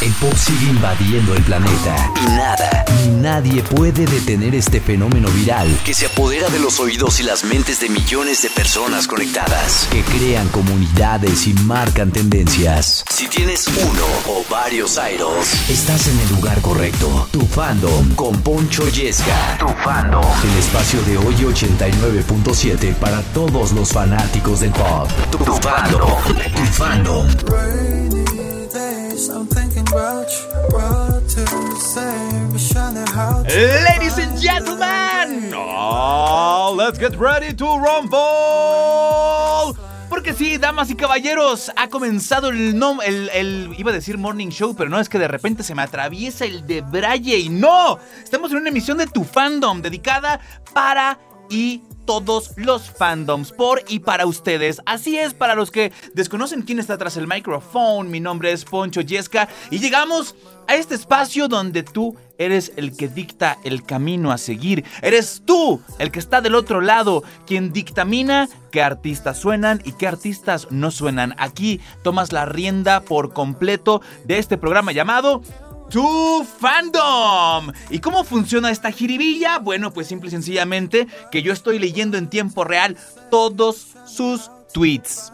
El pop sigue invadiendo el planeta y nada ni nadie puede detener este fenómeno viral que se apodera de los oídos y las mentes de millones de personas conectadas, que crean comunidades y marcan tendencias. Si tienes uno o varios idols, estás en el lugar correcto. Tu fandom con Poncho Yesca. Tu fandom. El espacio de hoy 89.7 para todos los fanáticos del pop. Tu, tu fandom. Tu fandom. Ladies and gentlemen, oh, let's get ready to rumble. Porque sí, damas y caballeros, ha comenzado el, no, el, el, iba a decir morning show, pero no, es que de repente se me atraviesa el de Braille y no, estamos en una emisión de Tu Fandom dedicada para y todos los fandoms por y para ustedes. Así es, para los que desconocen quién está tras el micrófono, mi nombre es Poncho Yesca y llegamos a este espacio donde tú eres el que dicta el camino a seguir. Eres tú el que está del otro lado, quien dictamina qué artistas suenan y qué artistas no suenan. Aquí tomas la rienda por completo de este programa llamado tu fandom. ¿Y cómo funciona esta jiribilla? Bueno, pues simple y sencillamente que yo estoy leyendo en tiempo real todos sus tweets.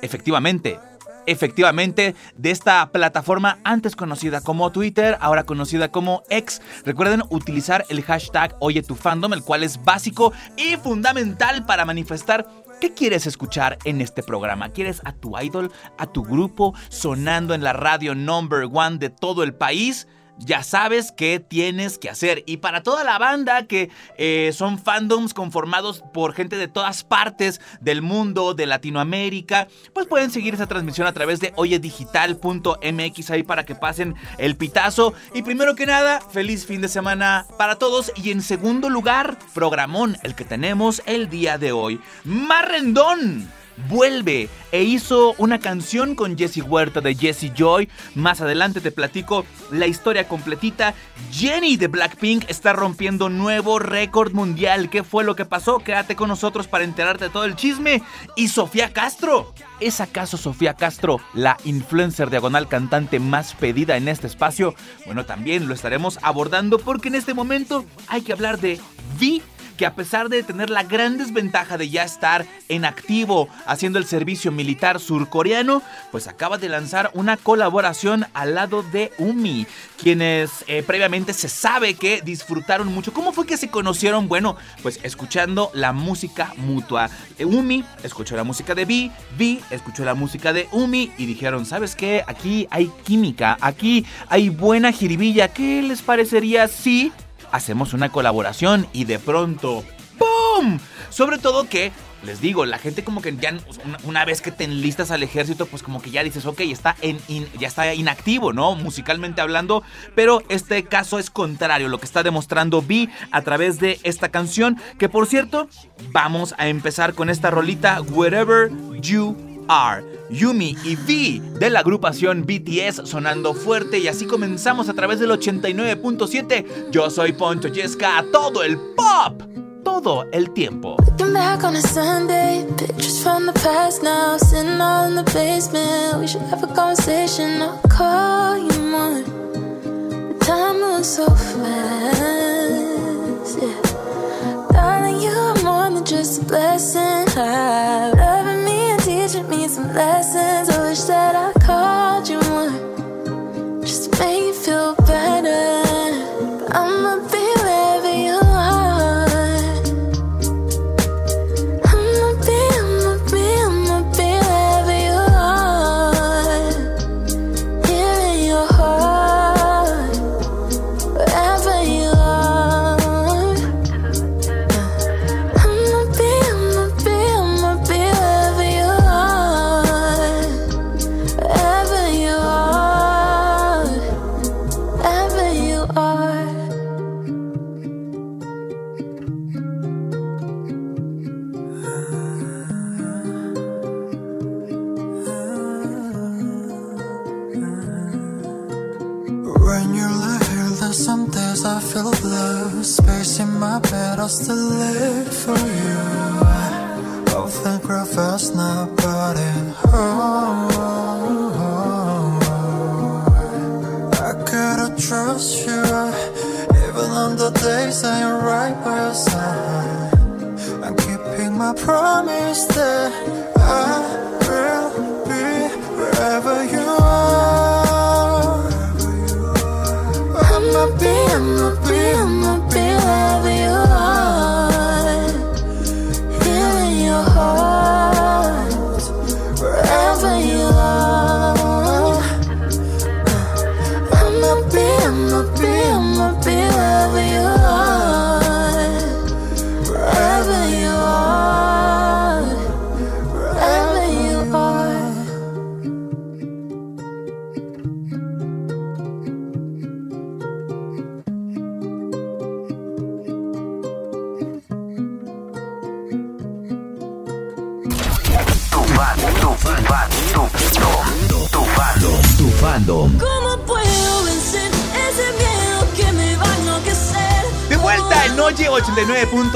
Efectivamente, efectivamente de esta plataforma antes conocida como Twitter, ahora conocida como X. Recuerden utilizar el hashtag Oye tu fandom, el cual es básico y fundamental para manifestar ¿Qué quieres escuchar en este programa? ¿Quieres a tu idol, a tu grupo sonando en la radio number one de todo el país? Ya sabes qué tienes que hacer. Y para toda la banda que eh, son fandoms conformados por gente de todas partes del mundo, de Latinoamérica, pues pueden seguir esa transmisión a través de oyedigital.mx ahí para que pasen el pitazo. Y primero que nada, feliz fin de semana para todos. Y en segundo lugar, programón el que tenemos el día de hoy. Marrendón vuelve e hizo una canción con Jesse Huerta de Jesse Joy. Más adelante te platico la historia completita. Jenny de Blackpink está rompiendo nuevo récord mundial. ¿Qué fue lo que pasó? Quédate con nosotros para enterarte de todo el chisme. Y Sofía Castro. ¿Es acaso Sofía Castro la influencer diagonal cantante más pedida en este espacio? Bueno, también lo estaremos abordando porque en este momento hay que hablar de Vi que a pesar de tener la gran desventaja de ya estar en activo haciendo el servicio militar surcoreano, pues acaba de lanzar una colaboración al lado de Umi, quienes eh, previamente se sabe que disfrutaron mucho. ¿Cómo fue que se conocieron? Bueno, pues escuchando la música mutua. Eh, Umi escuchó la música de Vi, Vi escuchó la música de Umi y dijeron, ¿sabes qué? Aquí hay química, aquí hay buena jiribilla. ¿Qué les parecería si hacemos una colaboración y de pronto, ¡pum! Sobre todo que, les digo, la gente como que ya una vez que te enlistas al ejército, pues como que ya dices, ok, está en ya está inactivo, ¿no? Musicalmente hablando, pero este caso es contrario, lo que está demostrando Vi a través de esta canción, que por cierto, vamos a empezar con esta rolita, Wherever You Are. Yumi y V de la agrupación BTS sonando fuerte y así comenzamos a través del 89.7. Yo soy Poncho Yesca todo el pop. Todo el tiempo. Teaching me some lessons. I wish that I called you more, just to make you feel better.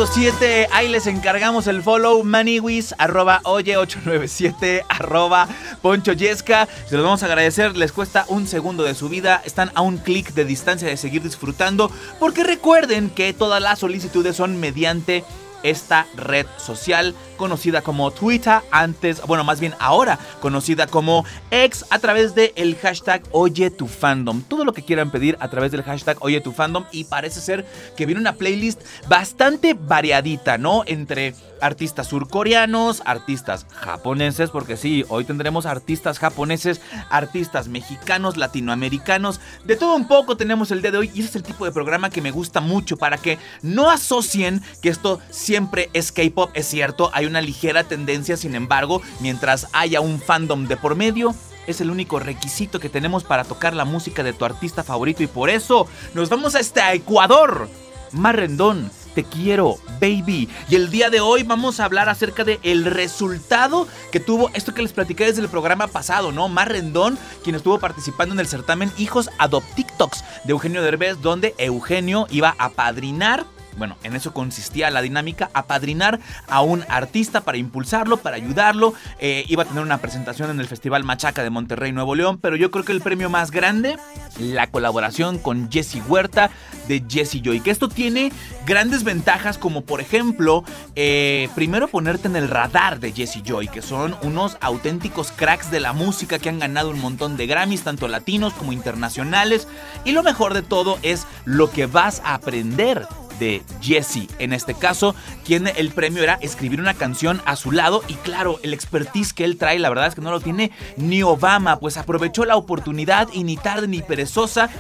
89.7, ahí les encargamos el follow maniwis, arroba Oye 897, arroba Poncho Yesca. Se los vamos a agradecer, les cuesta un segundo de su vida, están a un clic de distancia de seguir disfrutando, porque recuerden que todas las solicitudes son mediante esta red social conocida como Twitter, antes, bueno, más bien ahora conocida como X a través del el hashtag Oye tu fandom. Todo lo que quieran pedir a través del hashtag Oye tu fandom y parece ser que viene una playlist bastante variadita, ¿no? Entre artistas surcoreanos, artistas japoneses, porque sí, hoy tendremos artistas japoneses, artistas mexicanos, latinoamericanos, de todo un poco tenemos el día de hoy y ese es el tipo de programa que me gusta mucho para que no asocien que esto siempre es K-pop, es cierto, hay una ligera tendencia, sin embargo, mientras haya un fandom de por medio, es el único requisito que tenemos para tocar la música de tu artista favorito y por eso nos vamos hasta Ecuador. Marrendón, te quiero, baby. Y el día de hoy vamos a hablar acerca de el resultado que tuvo esto que les platicé desde el programa pasado, ¿no? Marrendón, quien estuvo participando en el certamen Hijos Adoptiktoks de Eugenio Derbez, donde Eugenio iba a padrinar bueno, en eso consistía la dinámica, apadrinar a un artista para impulsarlo, para ayudarlo. Eh, iba a tener una presentación en el Festival Machaca de Monterrey, Nuevo León, pero yo creo que el premio más grande, la colaboración con Jesse Huerta de Jesse Joy, que esto tiene grandes ventajas como por ejemplo, eh, primero ponerte en el radar de Jesse Joy, que son unos auténticos cracks de la música que han ganado un montón de Grammys, tanto latinos como internacionales, y lo mejor de todo es lo que vas a aprender de Jesse. En este caso, quien el premio era escribir una canción a su lado y claro, el expertise que él trae, la verdad es que no lo tiene ni Obama, pues aprovechó la oportunidad y ni tarde ni perezosa.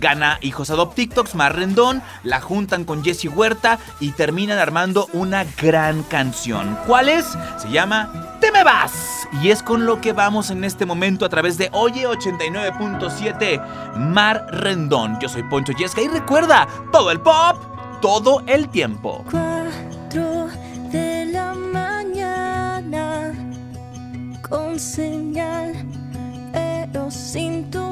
Gana Hijos Adopt TikToks, más rendón, la juntan con Jesse Huerta y terminan armando una gran canción. ¿Cuál es? Se llama Te me vas. Y es con lo que vamos en este momento a través de Oye 89.7 Mar Rendón. Yo soy Poncho Yesca y recuerda, todo el pop todo el tiempo. Cuatro de la mañana con señal, pero sin tu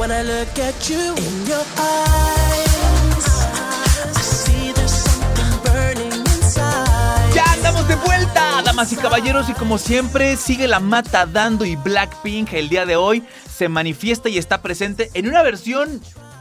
When I look at you in your eyes. Ya andamos de vuelta, damas y caballeros, y como siempre sigue la mata dando y Blackpink el día de hoy se manifiesta y está presente en una versión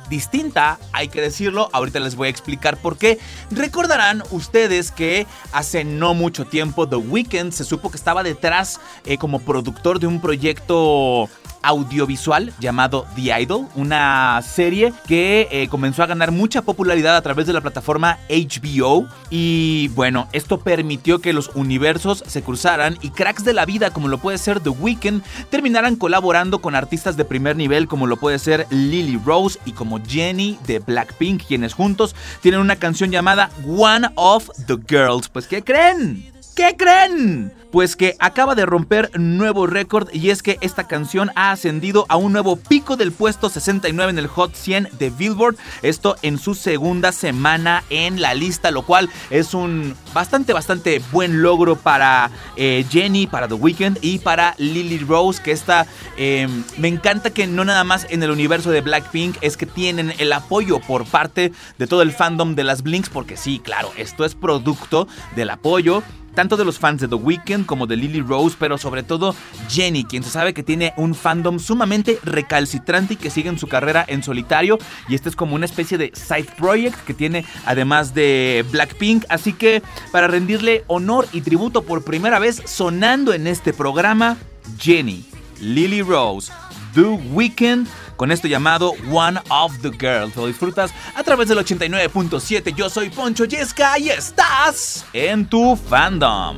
distinta, hay que decirlo, ahorita les voy a explicar por qué. Recordarán ustedes que hace no mucho tiempo The Weeknd se supo que estaba detrás eh, como productor de un proyecto audiovisual llamado The Idol, una serie que eh, comenzó a ganar mucha popularidad a través de la plataforma HBO y bueno, esto permitió que los universos se cruzaran y cracks de la vida como lo puede ser The Weeknd terminaran colaborando con artistas de primer nivel como lo puede ser Lily Rose y como Jenny de Blackpink, quienes juntos tienen una canción llamada One of the Girls. Pues ¿qué creen? ¿Qué creen? Pues que acaba de romper nuevo récord y es que esta canción ha ascendido a un nuevo pico del puesto 69 en el Hot 100 de Billboard. Esto en su segunda semana en la lista, lo cual es un bastante, bastante buen logro para eh, Jenny, para The Weeknd y para Lily Rose, que esta eh, me encanta que no nada más en el universo de Blackpink es que tienen el apoyo por parte de todo el fandom de las Blinks, porque sí, claro, esto es producto del apoyo tanto de los fans de The Weeknd como de Lily Rose, pero sobre todo Jenny, quien se sabe que tiene un fandom sumamente recalcitrante y que sigue en su carrera en solitario. Y este es como una especie de side project que tiene además de Blackpink. Así que para rendirle honor y tributo por primera vez sonando en este programa, Jenny, Lily Rose, The Weeknd con esto llamado One of the Girls. Lo disfrutas a través del 89.7. Yo soy Poncho Yesca y estás en tu fandom.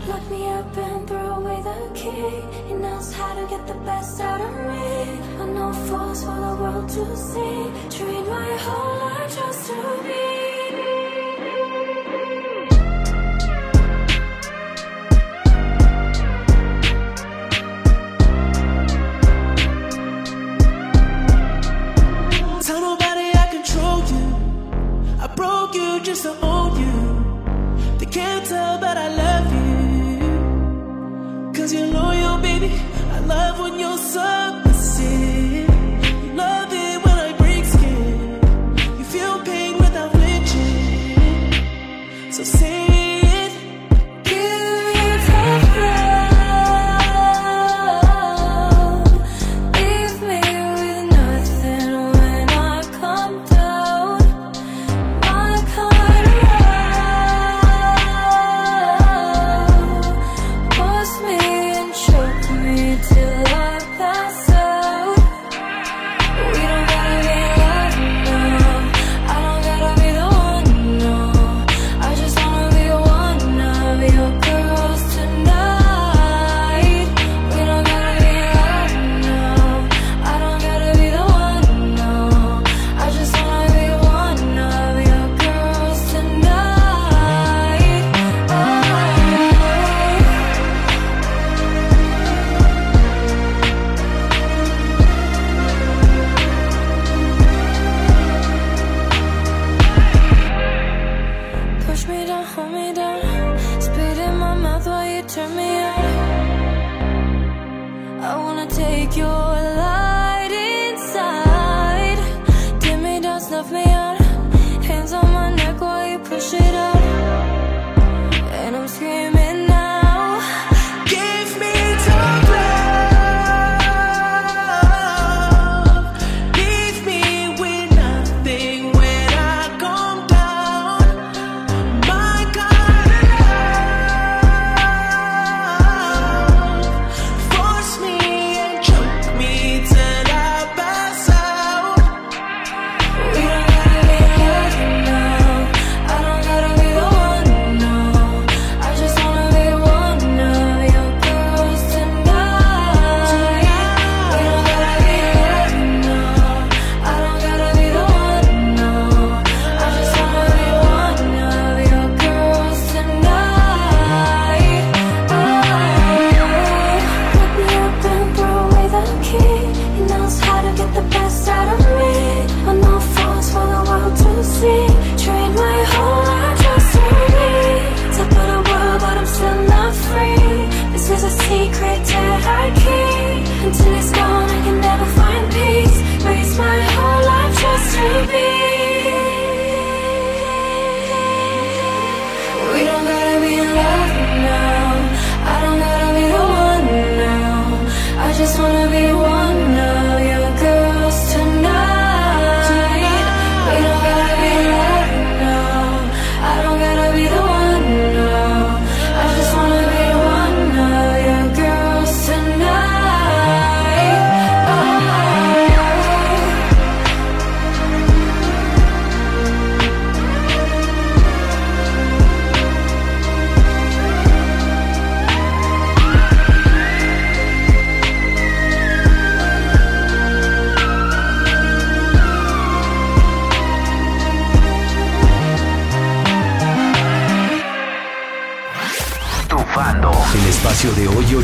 Broke you just to own you. They can't tell, but I love you. Cause you're loyal, baby. I love when you're submissive.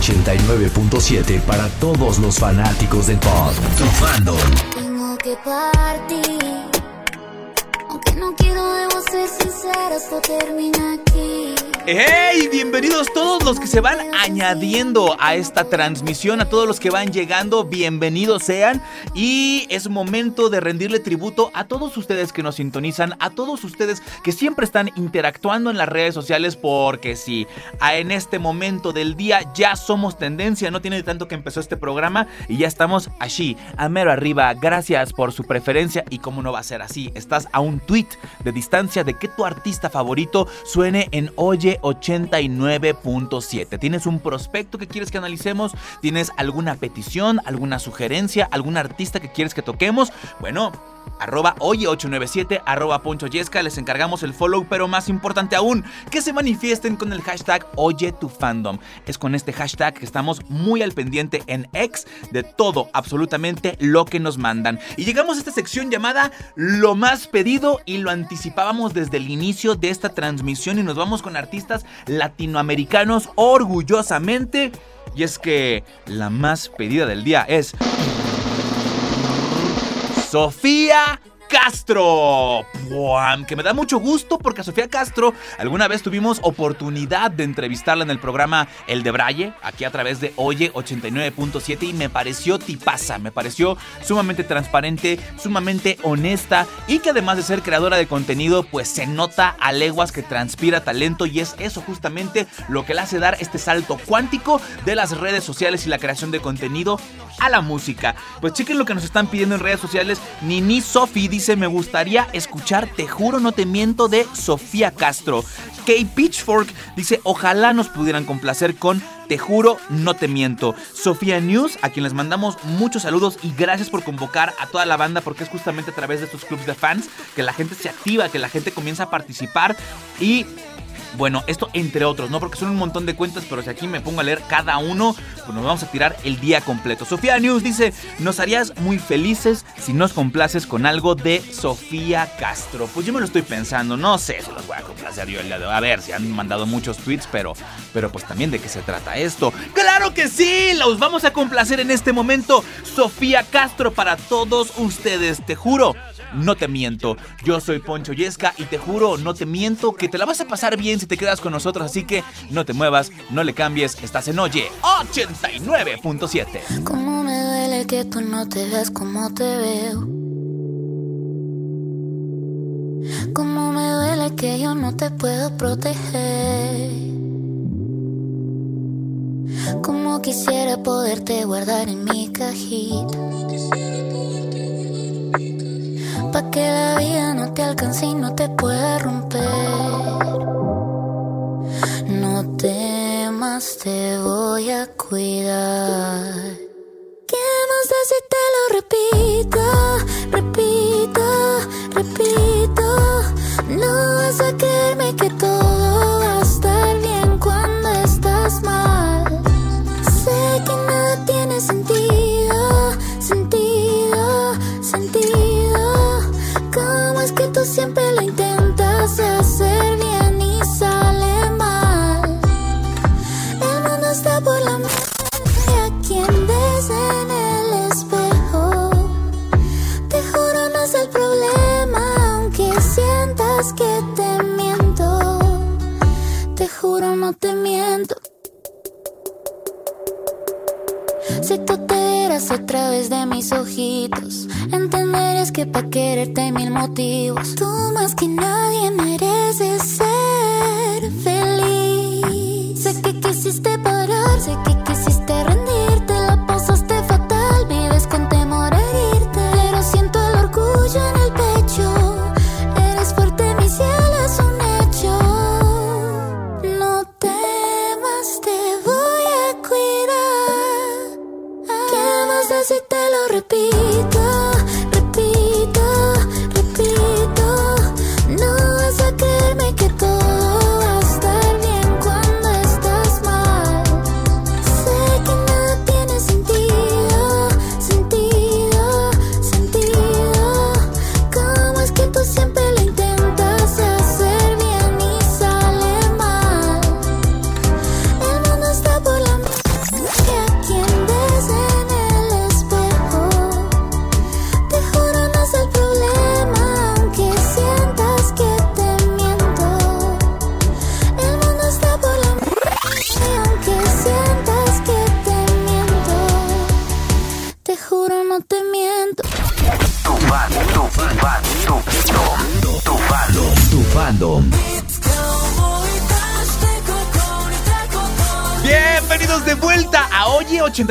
89.7 para todos los fanáticos del pop. Tu fandom. Tengo que partir. Aunque no quiero, debo ser sincera, esto termina aquí. ¡Hey! Bienvenidos todos los que se van añadiendo a esta transmisión, a todos los que van llegando, bienvenidos sean. Y es momento de rendirle tributo a todos ustedes que nos sintonizan, a todos ustedes que siempre están interactuando en las redes sociales, porque sí, en este momento del día ya somos tendencia, no tiene tanto que empezó este programa y ya estamos allí, a mero arriba. Gracias por su preferencia y cómo no va a ser así, estás a un tweet de distancia de que tu artista favorito suene en Oye 89.7. ¿Tienes un prospecto que quieres que analicemos? ¿Tienes alguna petición, alguna sugerencia, algún artista que quieres que toquemos? Bueno, arroba oye897, arroba Poncho Yesca, les encargamos el follow, pero más importante aún, que se manifiesten con el hashtag Oye tu fandom. Es con este hashtag que estamos muy al pendiente en X de todo, absolutamente lo que nos mandan. Y llegamos a esta sección llamada Lo más pedido y lo anticipábamos desde el inicio de esta transmisión y nos vamos con artistas latinoamericanos orgullosamente. Y es que la más pedida del día es Sofía Castro. ¡Puam! Que me da mucho gusto porque a Sofía Castro alguna vez tuvimos oportunidad de entrevistarla en el programa El de Braille, aquí a través de Oye 89.7 y me pareció tipaza, me pareció sumamente transparente, sumamente honesta y que además de ser creadora de contenido, pues se nota a leguas que transpira talento y es eso justamente lo que le hace dar este salto cuántico de las redes sociales y la creación de contenido a la música. Pues chequen lo que nos están pidiendo en redes sociales. Nini Sofi dice, me gustaría escuchar Te juro no te miento de Sofía Castro. Kay Pitchfork dice, ojalá nos pudieran complacer con Te juro no te miento. Sofía News, a quien les mandamos muchos saludos y gracias por convocar a toda la banda porque es justamente a través de estos clubs de fans que la gente se activa, que la gente comienza a participar y bueno, esto entre otros, ¿no? Porque son un montón de cuentas, pero si aquí me pongo a leer cada uno, pues nos vamos a tirar el día completo. Sofía News dice, nos harías muy felices si nos complaces con algo de Sofía Castro. Pues yo me lo estoy pensando, no sé si los voy a complacer yo el día. A ver, si han mandado muchos tweets, pero, pero pues también de qué se trata esto. ¡Claro que sí! Los vamos a complacer en este momento. Sofía Castro para todos ustedes, te juro. No te miento, yo soy Poncho Yesca y te juro, no te miento, que te la vas a pasar bien si te quedas con nosotros, así que no te muevas, no le cambies, estás en Oye 89.7. Cómo me duele que tú no te veas como te veo. Cómo me duele que yo no te puedo proteger. Como quisiera poderte guardar en mi cajita. Pa' que la vida no te alcance y no te pueda romper. No temas, te voy a cuidar. ¿Qué más da si te lo repito? Repito, repito. No vas a creerme que todo va a estar bien cuando estás mal. Sé que nada tiene sentido,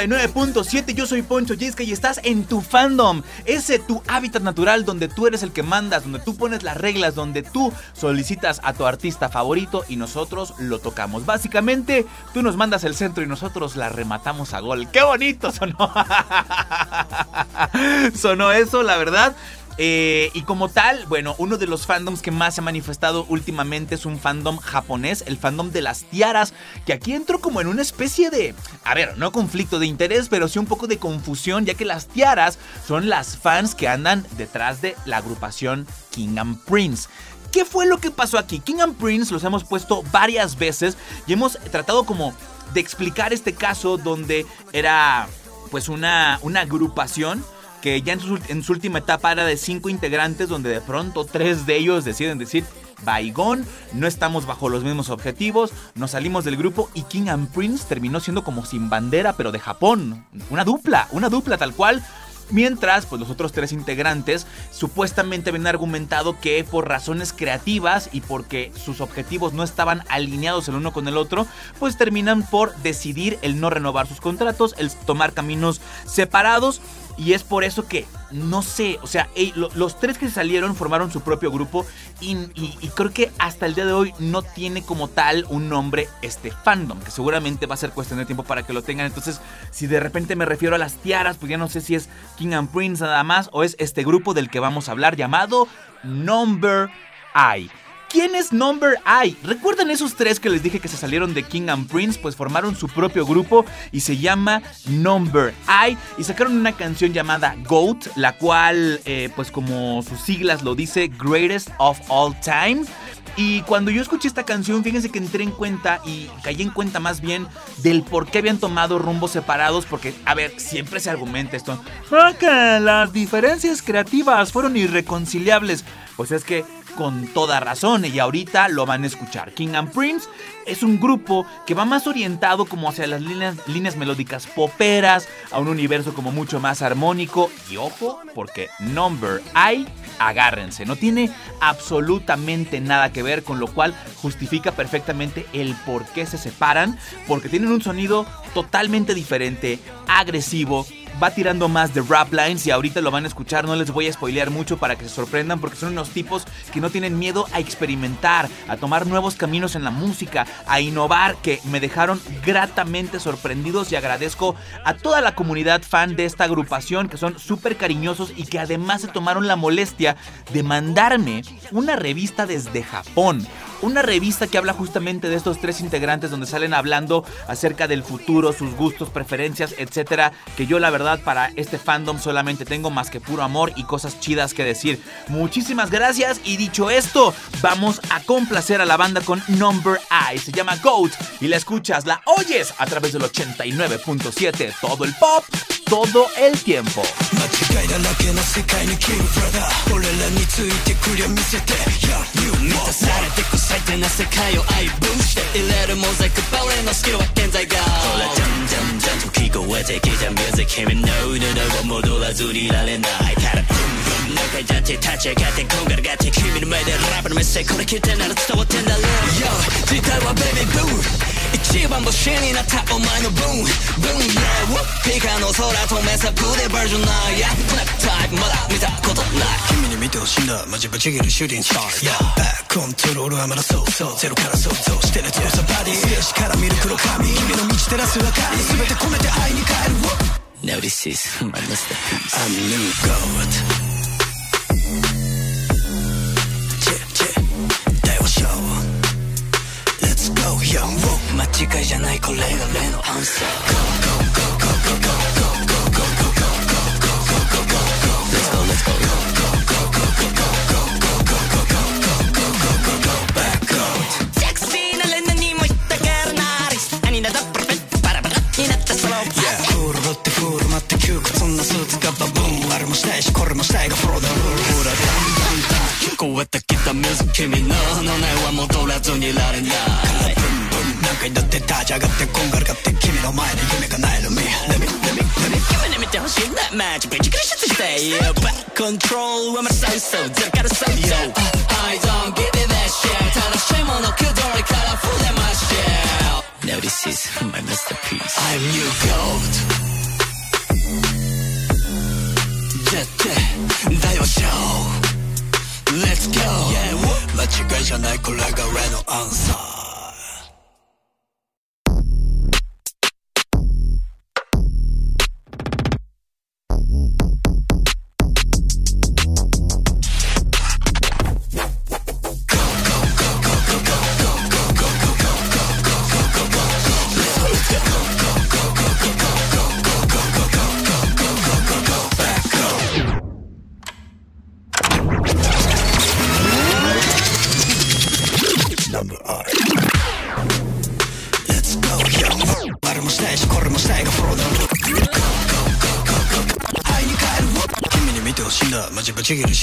99.7. Yo soy Poncho Gisca y estás en tu fandom. Ese tu hábitat natural donde tú eres el que mandas, donde tú pones las reglas, donde tú solicitas a tu artista favorito y nosotros lo tocamos. Básicamente, tú nos mandas el centro y nosotros la rematamos a gol. ¡Qué bonito sonó! sonó eso, la verdad. Eh, y como tal, bueno, uno de los fandoms que más se ha manifestado últimamente es un fandom japonés, el fandom de las tiaras, que aquí entro como en una especie de, a ver, no conflicto de interés, pero sí un poco de confusión, ya que las tiaras son las fans que andan detrás de la agrupación King and Prince. ¿Qué fue lo que pasó aquí? King and Prince los hemos puesto varias veces y hemos tratado como de explicar este caso donde era pues una, una agrupación que ya en su, última etapa era de cinco integrantes, donde de pronto tres de ellos deciden decir, Baigón, no estamos bajo los mismos objetivos, nos salimos del grupo y King and Prince terminó siendo como sin bandera, pero de Japón. Una dupla, una dupla tal cual. Mientras, pues los otros tres integrantes supuestamente habían argumentado que por razones creativas y porque sus objetivos no estaban alineados el uno con el otro, pues terminan por decidir el no renovar sus contratos, el tomar caminos separados. Y es por eso que, no sé, o sea, los tres que salieron formaron su propio grupo y, y- y creo que hasta el día de hoy no tiene como tal un nombre este fandom, que seguramente va a ser cuestión de tiempo para que lo tengan. Entonces, si de repente me refiero a las tiaras, pues ya no sé si es King and Prince nada más o es este grupo del que vamos a hablar llamado Number I. ¿Quién es Number I? ¿Recuerdan esos tres que les dije que se salieron de King and Prince? Pues formaron su propio grupo y se llama Number I y sacaron una canción llamada Goat, la cual, eh, pues como sus siglas lo dice, Greatest of All Time. Y cuando yo escuché esta canción, fíjense que entré en cuenta y caí en cuenta más bien del por qué habían tomado rumbos separados, porque, a ver, siempre se argumenta esto. "Ah, que las diferencias creativas fueron irreconciliables. Pues es que con toda razón y ahorita lo van a escuchar. King and Prince es un grupo que va más orientado como hacia las líneas, líneas melódicas poperas, a un universo como mucho más armónico y ojo, porque Number I, agárrense, no tiene absolutamente nada que ver con lo cual justifica perfectamente el por qué se separan, porque tienen un sonido totalmente diferente, agresivo, va tirando más de rap lines y ahorita lo van a escuchar, no les voy a spoilear mucho para que se sorprendan porque son unos tipos que no tienen miedo a experimentar, a tomar nuevos caminos en la música, a innovar, que me dejaron gratamente sorprendidos y agradezco a toda la comunidad fan de esta agrupación que son súper cariñosos y que además se tomaron la molestia de mandarme una revista desde Japón. Una revista que habla justamente de estos tres integrantes donde salen hablando acerca del futuro, sus gustos, preferencias, etcétera. Que yo la verdad para este fandom solamente tengo más que puro amor y cosas chidas que decir. Muchísimas gracias y dicho esto, vamos a complacer a la banda con Number I. Se llama Goat y la escuchas, la oyes a través del 89.7. Todo el pop, todo el tiempo. 間違いだらけの世界に生きるブラダー俺らについてくりゃ見せて Yeah, you 満たされてく最低な世界を愛分して入れるモザイクバ俺のスキルは健在がほらジャンジャンジャンと聞こえてきたミュージック君 の腕は戻らずにいられないからブンブン中だって立ち上がってこんがらがって君の前でラップのメッセージこれ聞いてなら伝わってんだろ Yo 時代はベビーブー一番星になったお前のブンブン Yeah ピカの空と目さぶでバージョンないやフラッグタイプまだ見たことない君に見てほしいんだマジぶち切るシューティングスター Yeah バックコントロールはまだそうそうゼロから想像してる強さバディステージから見る黒髪君の満ち照らす明かり全て込めて愛に変える Now this is my masterpiece I'm new ー Let's go yo 間違いじゃないこれが例のアンサーえてきた水君の骨は戻らずにいられない。ブンブン何回だって立ち上がってこんがらがって君の前で夢がないのみ。夢で見てほしいんだ。マジぶち殺してよバッコントロールはまさいそうゼロから最強 I don't give it that shit 楽しいものくどりから触れましょう。Now this is my masterpiece I'm new gold 絶対大和賞 Let's go! Yeah, what?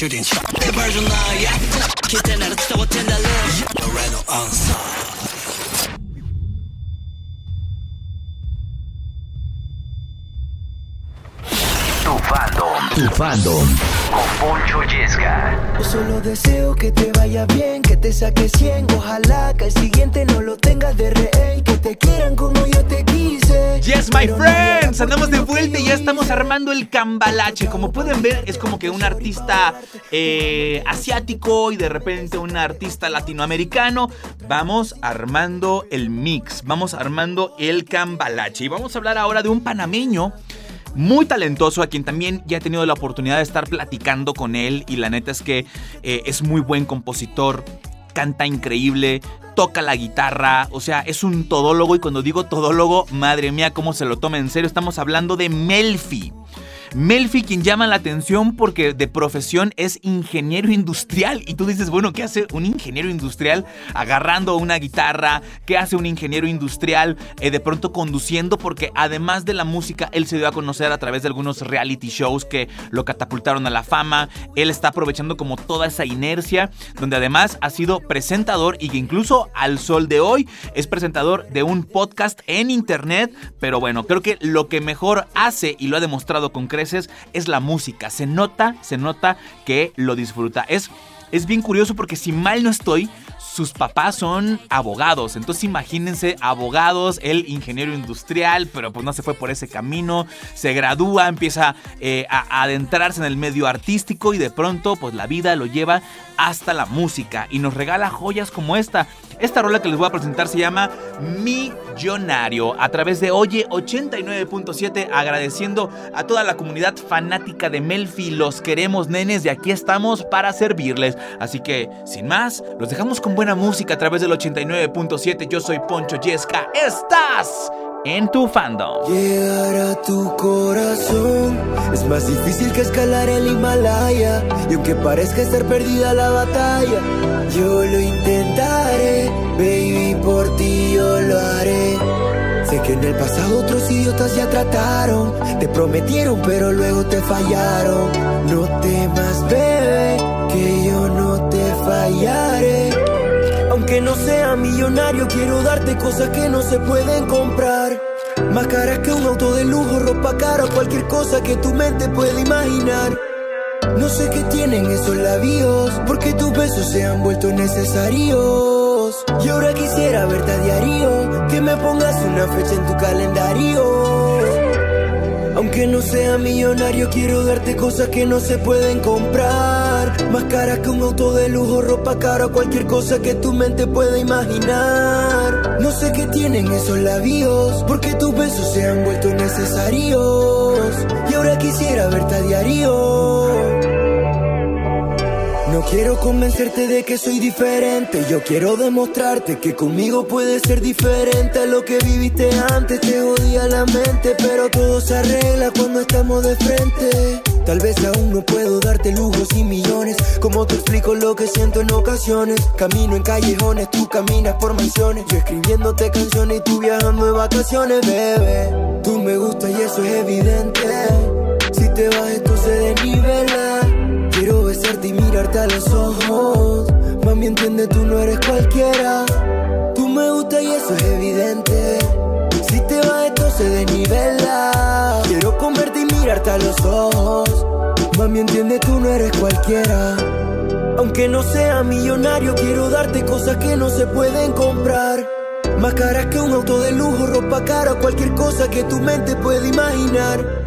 shooting shot. Never do not yet. Kitten at the top and the left. Tu fandom. Tu fandom. Con Poncho Yesca. Yo solo deseo que te vaya bien, que te saques 100. Ojalá que el siguiente no lo tengas de rehén te quieran como yo te quise. Yes, my friends, andamos de vuelta y ya estamos armando el cambalache. Como pueden ver, es como que un artista eh, asiático y de repente un artista latinoamericano. Vamos armando el mix, vamos armando el cambalache. Y vamos a hablar ahora de un panameño muy talentoso, a quien también ya he tenido la oportunidad de estar platicando con él y la neta es que eh, es muy buen compositor, canta increíble, toca la guitarra, o sea, es un todólogo y cuando digo todólogo, madre mía, cómo se lo toma en serio, estamos hablando de Melfi. Melfi, quien llama la atención porque de profesión es ingeniero industrial. Y tú dices, bueno, ¿qué hace un ingeniero industrial agarrando una guitarra? ¿Qué hace un ingeniero industrial eh, de pronto conduciendo? Porque además de la música, él se dio a conocer a través de algunos reality shows que lo catapultaron a la fama. Él está aprovechando como toda esa inercia, donde además ha sido presentador y que incluso al sol de hoy es presentador de un podcast en internet. Pero bueno, creo que lo que mejor hace y lo ha demostrado con creces es la música. Se nota, se nota que lo disfruta. Es, es bien curioso porque si mal no estoy, sus papás son abogados. Entonces imagínense abogados, él ingeniero industrial, pero pues no se fue por ese camino. Se gradúa, empieza eh, a, a adentrarse en el medio artístico y de pronto pues la vida lo lleva hasta la música y nos regala joyas como esta. Esta rola que les voy a presentar se llama Millonario a través de Oye 89.7 agradeciendo a toda la comunidad fanática de Melfi. Los queremos nenes y aquí estamos para servirles. Así que sin más, los dejamos con buena música a través del 89.7. Yo soy Poncho Yesca. Estás en tu fandom. Llegar a tu corazón es más difícil que escalar el Himalaya. Y aunque parezca estar perdida la batalla, yo lo intentaré, baby, por ti yo lo haré. Sé que en el pasado otros idiotas ya trataron, te prometieron, pero luego te fallaron. No temas, bebé, que yo no te fallaré. Aunque no sea millonario, quiero darte cosas que no se pueden comprar. Más caras que un auto de lujo, ropa cara cualquier cosa que tu mente pueda imaginar. No sé qué tienen esos labios, porque tus besos se han vuelto necesarios. Y ahora quisiera verte a diario, que me pongas una fecha en tu calendario. Aunque no sea millonario, quiero darte cosas que no se pueden comprar. Más caras que un auto de lujo, ropa cara cualquier cosa que tu mente pueda imaginar. No sé qué tienen esos labios, porque tus besos se han vuelto necesarios. Y ahora quisiera verte a diario. No quiero convencerte de que soy diferente, yo quiero demostrarte que conmigo puedes ser diferente a lo que viviste antes. Te odia la mente, pero todo se arregla cuando estamos de frente. Tal vez aún no puedo darte lujos y millones, como te explico lo que siento en ocasiones. Camino en callejones, tú caminas por mansiones, yo escribiéndote canciones y tú viajando de vacaciones, bebé. Tú me gustas y eso es evidente. Si te vas esto se desnivela. Quiero besarte y mirarte a los ojos. Mami, entiende, tú no eres cualquiera. Tú me gustas y eso es evidente. Si te va esto se desnivela. Quiero y mirarte a los ojos. Mami, entiende, tú no eres cualquiera. Aunque no sea millonario, quiero darte cosas que no se pueden comprar. Más caras que un auto de lujo, ropa cara, cualquier cosa que tu mente pueda imaginar.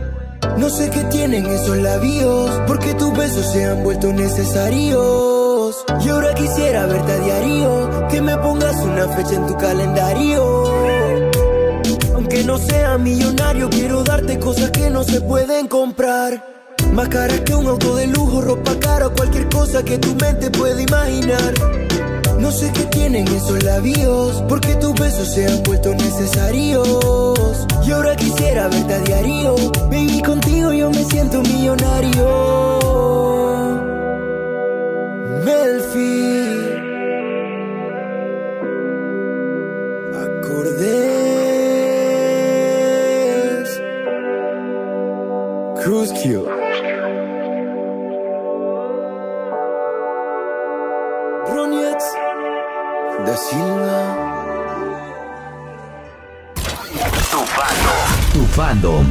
No sé qué tienen esos labios, porque tus besos se han vuelto necesarios. Y ahora quisiera verte a diario, que me pongas una fecha en tu calendario. No sea millonario, quiero darte cosas que no se pueden comprar. Más caras que un auto de lujo, ropa cara, cualquier cosa que tu mente pueda imaginar. No sé qué tienen esos labios, porque tus besos se han vuelto necesarios. Y ahora quisiera verte a diario, baby, contigo yo me siento millonario. Melfi. Fandom.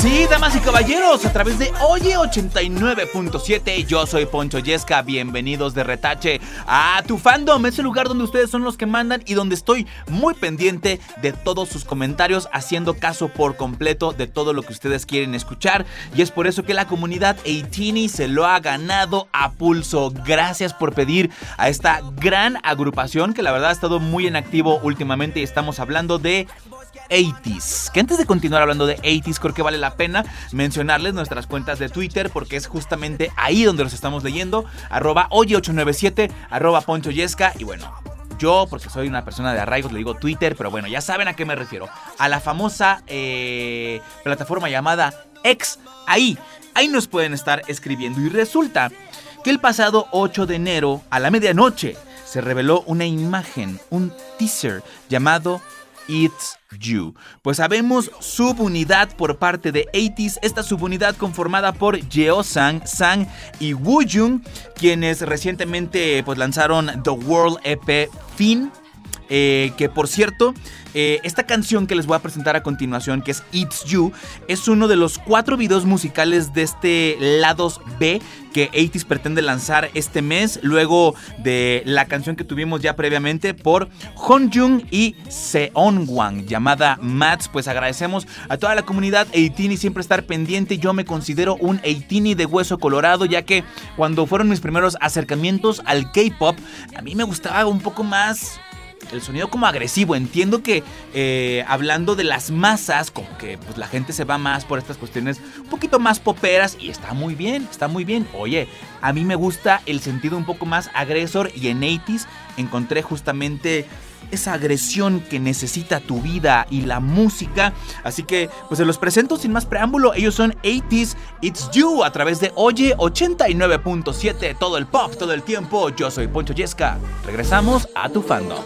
Sí, damas y caballeros, a través de Oye 89.7, yo soy Poncho Yesca, bienvenidos de retache a tu fandom, ese lugar donde ustedes son los que mandan y donde estoy muy pendiente de todos sus comentarios, haciendo caso por completo de todo lo que ustedes quieren escuchar y es por eso que la comunidad 18 se lo ha ganado a pulso. Gracias por pedir a esta gran agrupación que la verdad ha estado muy en activo últimamente y estamos hablando de 80s. Que antes de continuar hablando de 80s, creo que vale la pena mencionarles nuestras cuentas de Twitter porque es justamente ahí donde los estamos leyendo. Arroba oye897, arroba Poncho Yesca y bueno. Yo, porque soy una persona de arraigos, le digo Twitter, pero bueno, ya saben a qué me refiero. A la famosa eh, plataforma llamada X. Ahí, ahí nos pueden estar escribiendo. Y resulta que el pasado 8 de enero, a la medianoche, se reveló una imagen, un teaser llamado It's You. Pues sabemos subunidad por parte de 80s, esta subunidad conformada por Jeo-sang, Sang y Woo-jung, quienes recientemente pues, lanzaron The World EP Fin. Eh, que por cierto, eh, esta canción que les voy a presentar a continuación, que es It's You, es uno de los cuatro videos musicales de este lados B que 80s pretende lanzar este mes, luego de la canción que tuvimos ya previamente por Honjung y Seonwang, llamada Mats. Pues agradecemos a toda la comunidad 18 y siempre estar pendiente. Yo me considero un 18 de hueso colorado, ya que cuando fueron mis primeros acercamientos al K-pop, a mí me gustaba un poco más el sonido como agresivo. Entiendo que eh, hablando de las masas, como que pues, la gente se va más por estas cuestiones un poquito más poperas y está muy bien, está muy bien. Oye, a mí me gusta el sentido un poco más agresor y en 80s encontré justamente esa agresión que necesita tu vida y la música. Así que, pues se los presento sin más preámbulo. Ellos son 80s It's You a través de Oye 89.7. Todo el pop, todo el tiempo. Yo soy Poncho Yesca. Regresamos a tu fandom.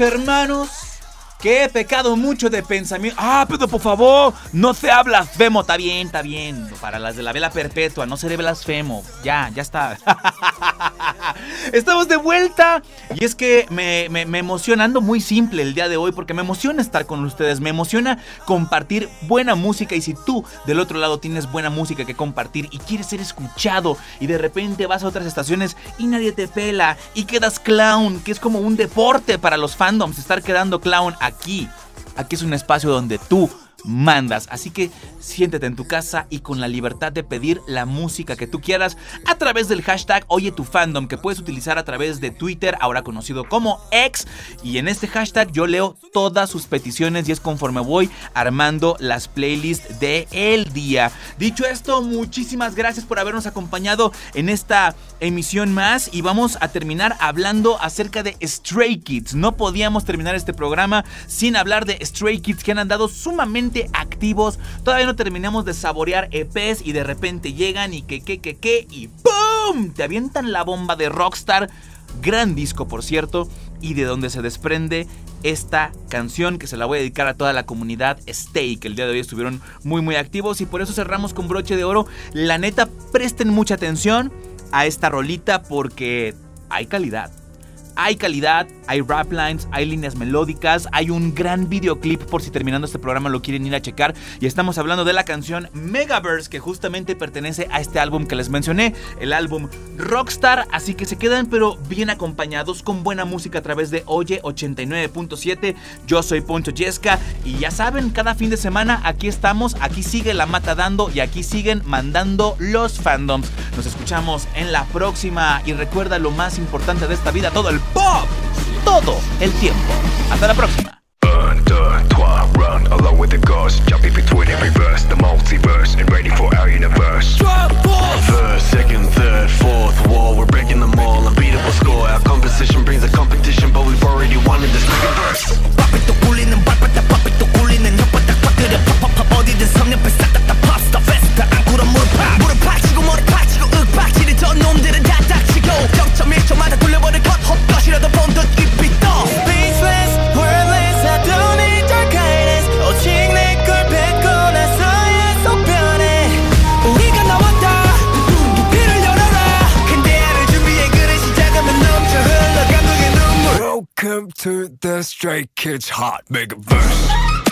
Hermanos, que he pecado mucho de pensamiento. Ah, pero por favor, no sea blasfemo. Está bien, está bien. Para las de la vela perpetua, no seré blasfemo. Ya, ya está. Estamos de vuelta. Y es que me, me, emociona, ando muy simple el día de hoy porque me emociona estar con ustedes. Me emociona compartir buena música. Y si tú del otro lado tienes buena música que compartir y quieres ser escuchado y de repente vas a otras estaciones y nadie te pela y quedas clown, que es como un deporte para los fandoms estar quedando clown aquí. Aquí es un espacio donde tú mandas. Así que siéntete en tu casa y con la libertad de pedir la música que tú quieras a través del hashtag Oye tu fandom que puedes utilizar a través de Twitter, ahora conocido como X. Y en este hashtag yo leo todas sus peticiones y es conforme voy armando las playlists de el día. Dicho esto, muchísimas gracias por habernos acompañado en esta emisión más y vamos a terminar hablando acerca de Stray Kids. No podíamos terminar este programa sin hablar de Stray Kids que han andado sumamente activos. Todavía no terminamos de saborear EPs y de repente llegan y que, que, que, que y ¡pum! Te avientan la bomba de Rockstar. Gran disco, por cierto, y de donde se desprende esta canción que se la voy a dedicar a toda la comunidad Stay, que el día de hoy estuvieron muy muy activos y por eso cerramos con broche de oro. La neta, presten mucha atención a esta rolita porque hay calidad. Hay calidad, hay rap lines, hay líneas melódicas, hay un gran videoclip por si terminando este programa lo quieren ir a checar. Y estamos hablando de la canción Megaverse que justamente pertenece a este álbum que les mencioné, el álbum Rockstar. Así que se quedan pero bien acompañados con buena música a través de Oye 89.7. Yo soy Poncho Yesca y ya saben, cada fin de semana aquí estamos, aquí sigue la mata dando y aquí siguen mandando los fandoms. Nos escuchamos en la próxima y recuerda lo más importante de esta vida, todo el pop, todo el tiempo. Hasta la próxima. Un, Stray Kids Hot Megaverse. Welcome